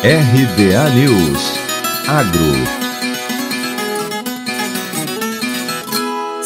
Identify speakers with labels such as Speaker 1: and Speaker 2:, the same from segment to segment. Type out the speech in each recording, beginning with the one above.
Speaker 1: RBA News Agro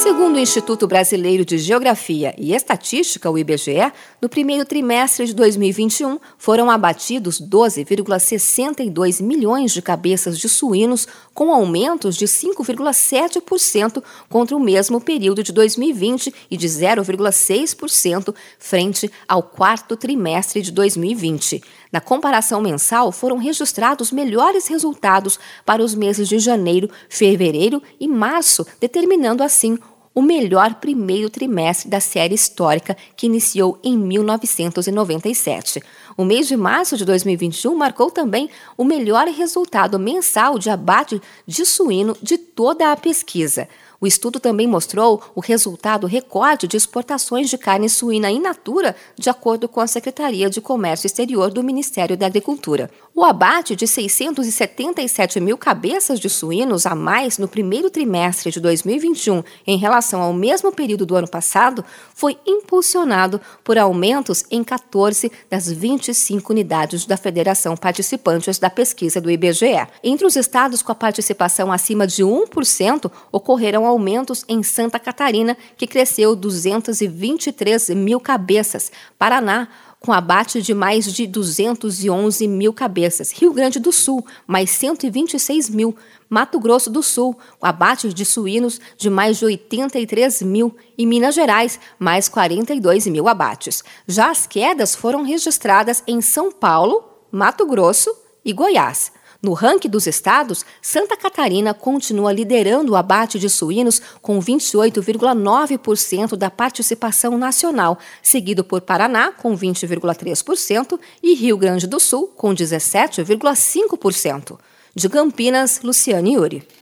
Speaker 2: Segundo o Instituto Brasileiro de Geografia e Estatística, o IBGE, no primeiro trimestre de 2021 foram abatidos 12,62 milhões de cabeças de suínos, com aumentos de 5,7% contra o mesmo período de 2020 e de 0,6% frente ao quarto trimestre de 2020. Na comparação mensal, foram registrados melhores resultados para os meses de janeiro, fevereiro e março, determinando assim o melhor primeiro trimestre da série histórica que iniciou em 1997. O mês de março de 2021 marcou também o melhor resultado mensal de abate de suíno de toda a pesquisa. O estudo também mostrou o resultado recorde de exportações de carne suína in natura, de acordo com a Secretaria de Comércio Exterior do Ministério da Agricultura. O abate de 677 mil cabeças de suínos a mais no primeiro trimestre de 2021 em relação ao mesmo período do ano passado foi impulsionado por aumentos em 14 das 25 unidades da Federação participantes da pesquisa do IBGE. Entre os estados com a participação acima de 1%, ocorreram aumentos em Santa Catarina, que cresceu 223 mil cabeças, Paraná, com abate de mais de 211 mil cabeças. Rio Grande do Sul, mais 126 mil. Mato Grosso do Sul, com abate de suínos de mais de 83 mil. E Minas Gerais, mais 42 mil abates. Já as quedas foram registradas em São Paulo, Mato Grosso e Goiás. No ranking dos estados, Santa Catarina continua liderando o abate de suínos com 28,9% da participação nacional, seguido por Paraná com 20,3% e Rio Grande do Sul com 17,5%. De Campinas, Luciane Yuri.